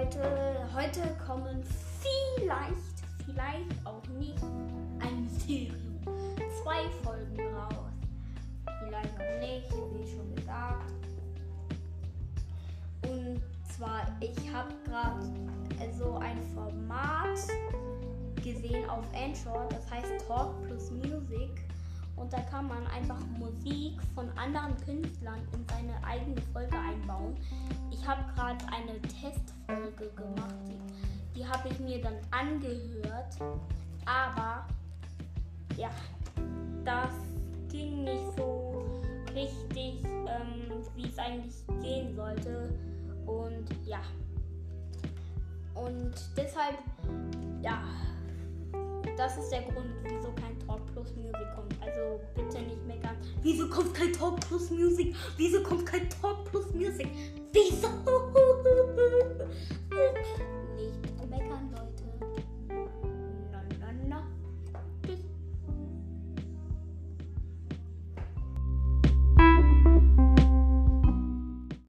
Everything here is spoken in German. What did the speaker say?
Leute, heute kommen vielleicht, vielleicht auch nicht ein Mysterium. Zwei Folgen raus. Vielleicht auch nicht, wie schon gesagt. Und zwar, ich habe gerade so also ein Format gesehen auf Android, das heißt Talk plus Music. Und da kann man einfach Musik von anderen Künstlern in seine eigene Folge einbauen. Ich habe gerade eine Testfolge gemacht, die, die habe ich mir dann angehört. Aber ja, das ging nicht so richtig, ähm, wie es eigentlich gehen sollte. Und ja. Und deshalb, ja, das ist der Grund, wieso Wieso kommt kein Talk Plus Music? Wieso kommt kein Talk Plus Music? Wieso?